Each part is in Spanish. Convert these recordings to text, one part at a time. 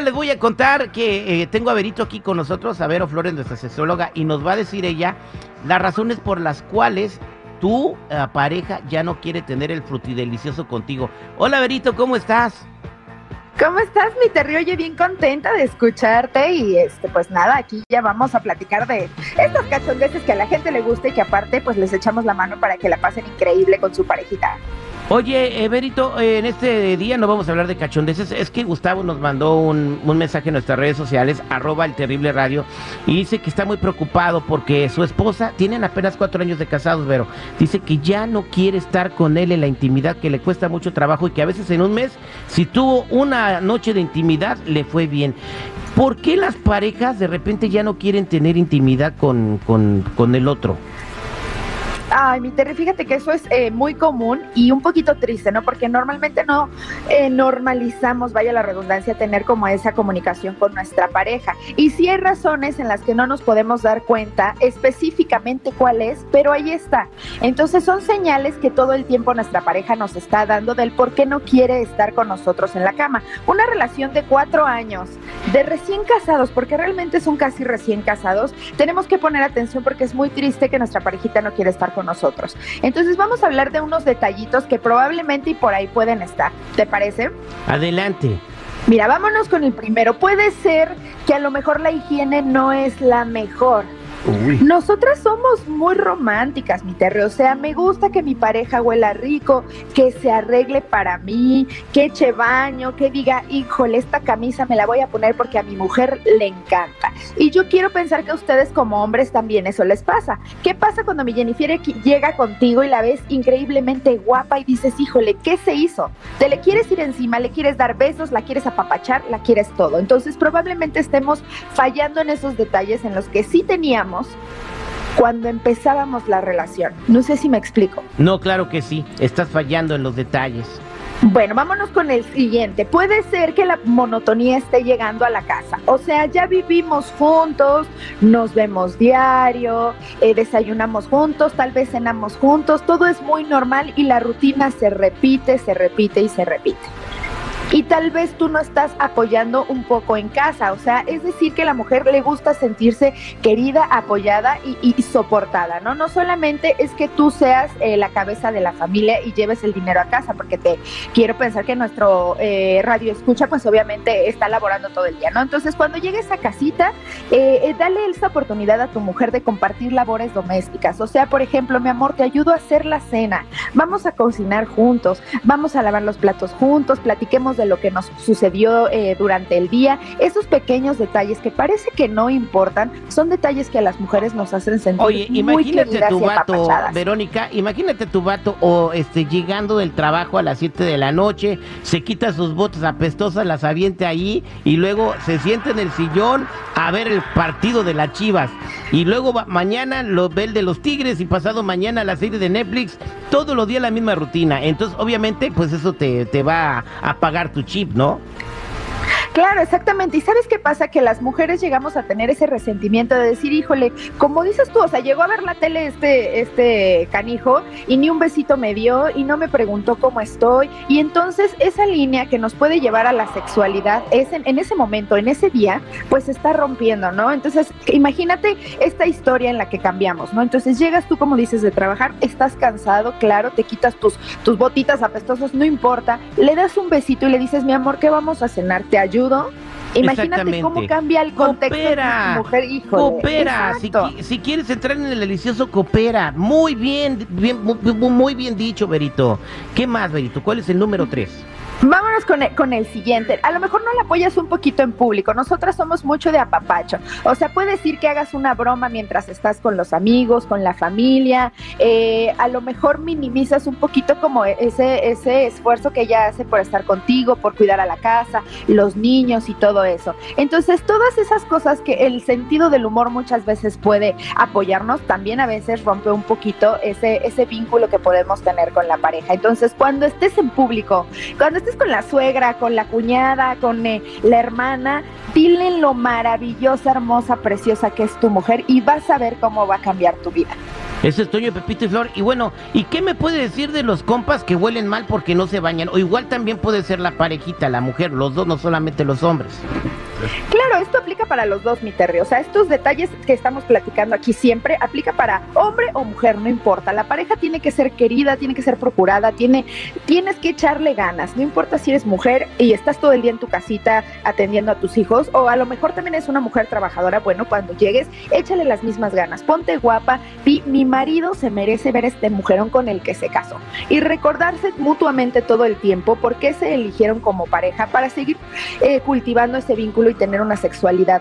Les voy a contar que eh, tengo a Verito aquí con nosotros, a Vero Flores, nuestra sexóloga, y nos va a decir ella las razones por las cuales tu eh, pareja ya no quiere tener el frutidelicioso contigo. Hola, Verito, ¿cómo estás? ¿Cómo estás, mi Terry? Oye, bien contenta de escucharte y este, pues nada, aquí ya vamos a platicar de estas cachondeces que a la gente le gusta y que aparte pues les echamos la mano para que la pasen increíble con su parejita. Oye, Everito, en este día no vamos a hablar de cachondeces. Es que Gustavo nos mandó un, mensaje en nuestras redes sociales, arroba el terrible radio, y dice que está muy preocupado porque su esposa, tienen apenas cuatro años de casados, pero dice que ya no quiere estar con él en la intimidad, que le cuesta mucho trabajo y que a veces en un mes, si tuvo una noche de intimidad, le fue bien. ¿Por qué las parejas de repente ya no quieren tener intimidad con, con, con el otro? Ay, mi Terry, fíjate que eso es eh, muy común y un poquito triste, ¿no? Porque normalmente no eh, normalizamos, vaya la redundancia, tener como esa comunicación con nuestra pareja. Y sí hay razones en las que no nos podemos dar cuenta específicamente cuál es, pero ahí está. Entonces son señales que todo el tiempo nuestra pareja nos está dando del por qué no quiere estar con nosotros en la cama. Una relación de cuatro años, de recién casados, porque realmente son casi recién casados, tenemos que poner atención porque es muy triste que nuestra parejita no quiere estar con nosotros. Entonces vamos a hablar de unos detallitos que probablemente y por ahí pueden estar. ¿Te parece? Adelante. Mira, vámonos con el primero. Puede ser que a lo mejor la higiene no es la mejor. Nosotras somos muy románticas, mi Terry. O sea, me gusta que mi pareja huela rico, que se arregle para mí, que eche baño, que diga, híjole, esta camisa me la voy a poner porque a mi mujer le encanta. Y yo quiero pensar que a ustedes como hombres también eso les pasa. ¿Qué pasa cuando mi Jennifer llega contigo y la ves increíblemente guapa y dices, híjole, ¿qué se hizo? Te le quieres ir encima, le quieres dar besos, la quieres apapachar, la quieres todo. Entonces probablemente estemos fallando en esos detalles en los que sí teníamos cuando empezábamos la relación. No sé si me explico. No, claro que sí. Estás fallando en los detalles. Bueno, vámonos con el siguiente. Puede ser que la monotonía esté llegando a la casa. O sea, ya vivimos juntos, nos vemos diario, eh, desayunamos juntos, tal vez cenamos juntos, todo es muy normal y la rutina se repite, se repite y se repite y tal vez tú no estás apoyando un poco en casa. O sea, es decir, que a la mujer le gusta sentirse querida, apoyada y, soportada, ¿no? No solamente es que tú seas eh, la cabeza de la familia y lleves el dinero a casa, porque te quiero pensar que nuestro eh, radio escucha, pues obviamente está laborando todo el día, ¿no? Entonces, cuando llegues a casita, eh, dale esa oportunidad a tu mujer de compartir labores domésticas. O sea, por ejemplo, mi amor, te ayudo a hacer la cena, vamos a cocinar juntos, vamos a lavar los platos juntos, platiquemos de lo que nos sucedió eh, durante el día. Esos pequeños detalles que parece que no importan, son detalles que a las mujeres nos hacen sentir Oye, imagínate tu vato, Verónica, imagínate tu vato o este llegando del trabajo a las 7 de la noche, se quita sus botas apestosas, las avienta ahí y luego se sienta en el sillón a ver el partido de las Chivas. Y luego mañana lo ve el de los Tigres y pasado mañana la serie de Netflix. Todos los días la misma rutina. Entonces, obviamente, pues eso te, te va a pagar tu chip, ¿no? Claro, exactamente. ¿Y sabes qué pasa? Que las mujeres llegamos a tener ese resentimiento de decir, híjole, como dices tú, o sea, llegó a ver la tele este, este canijo y ni un besito me dio y no me preguntó cómo estoy. Y entonces esa línea que nos puede llevar a la sexualidad es en, en ese momento, en ese día, pues se está rompiendo, ¿no? Entonces, imagínate esta historia en la que cambiamos, ¿no? Entonces llegas tú, como dices, de trabajar, estás cansado, claro, te quitas tus, tus botitas apestosas, no importa, le das un besito y le dices, mi amor, ¿qué vamos a cenar? ¿Te ayudo? Imagínate cómo cambia el contexto coopera, de tu mujer, hijo. Coopera, si, quieres entrar en el delicioso, coopera. Muy bien, bien muy, muy bien dicho, Berito. ¿Qué más, Berito? ¿Cuál es el número tres? Vámonos con el, con el siguiente. A lo mejor no la apoyas un poquito en público. Nosotras somos mucho de apapacho. O sea, puede decir que hagas una broma mientras estás con los amigos, con la familia. Eh, a lo mejor minimizas un poquito como ese, ese esfuerzo que ella hace por estar contigo, por cuidar a la casa, los niños y todo eso. Entonces, todas esas cosas que el sentido del humor muchas veces puede apoyarnos, también a veces rompe un poquito ese, ese vínculo que podemos tener con la pareja. Entonces, cuando estés en público, cuando estés con la suegra, con la cuñada, con eh, la hermana, dile lo maravillosa, hermosa, preciosa que es tu mujer y vas a ver cómo va a cambiar tu vida. Ese es Toño, Pepito y Flor. Y bueno, ¿y qué me puede decir de los compas que huelen mal porque no se bañan? O igual también puede ser la parejita, la mujer, los dos, no solamente los hombres. Claro, esto aplica para los dos, mi Terry. O sea, estos detalles que estamos platicando aquí siempre aplica para hombre o mujer, no importa. La pareja tiene que ser querida, tiene que ser procurada, tiene, tienes que echarle ganas. No importa si eres mujer y estás todo el día en tu casita atendiendo a tus hijos, o a lo mejor también es una mujer trabajadora. Bueno, cuando llegues, échale las mismas ganas. Ponte guapa. y mi marido se merece ver este mujerón con el que se casó. Y recordarse mutuamente todo el tiempo por qué se eligieron como pareja para seguir eh, cultivando ese vínculo y tener una sexualidad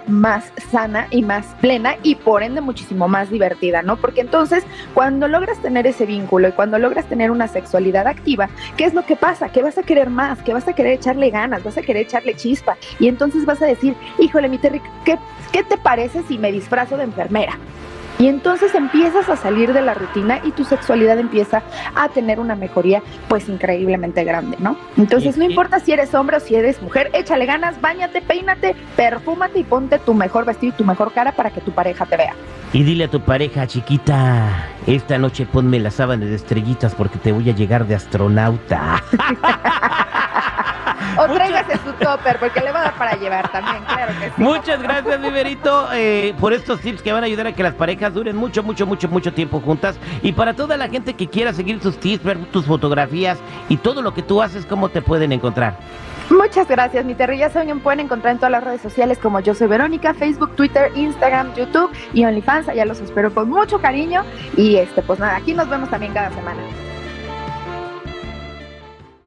más sana y más plena y por ende muchísimo más divertida, ¿no? Porque entonces cuando logras tener ese vínculo y cuando logras tener una sexualidad activa, ¿qué es lo que pasa? Que vas a querer más, que vas a querer echarle ganas, vas a querer echarle chispa y entonces vas a decir, híjole, mi Terry, ¿qué, qué te parece si me disfrazo de enfermera? Y entonces empiezas a salir de la rutina y tu sexualidad empieza a tener una mejoría pues increíblemente grande, ¿no? Entonces no importa si eres hombre o si eres mujer, échale ganas, bañate, peínate, perfúmate y ponte tu mejor vestido y tu mejor cara para que tu pareja te vea. Y dile a tu pareja, chiquita, esta noche ponme las sábanas de estrellitas porque te voy a llegar de astronauta. O tráigase su topper, porque le va a dar para llevar también, claro que sí. Muchas gracias, Viverito, eh, por estos tips que van a ayudar a que las parejas duren mucho, mucho, mucho, mucho tiempo juntas. Y para toda la gente que quiera seguir tus tips, ver tus fotografías y todo lo que tú haces, ¿cómo te pueden encontrar? Muchas gracias, mi Terry. Ya saben, pueden encontrar en todas las redes sociales como yo soy Verónica, Facebook, Twitter, Instagram, YouTube y OnlyFans. Allá los espero con mucho cariño. Y este, pues nada, aquí nos vemos también cada semana.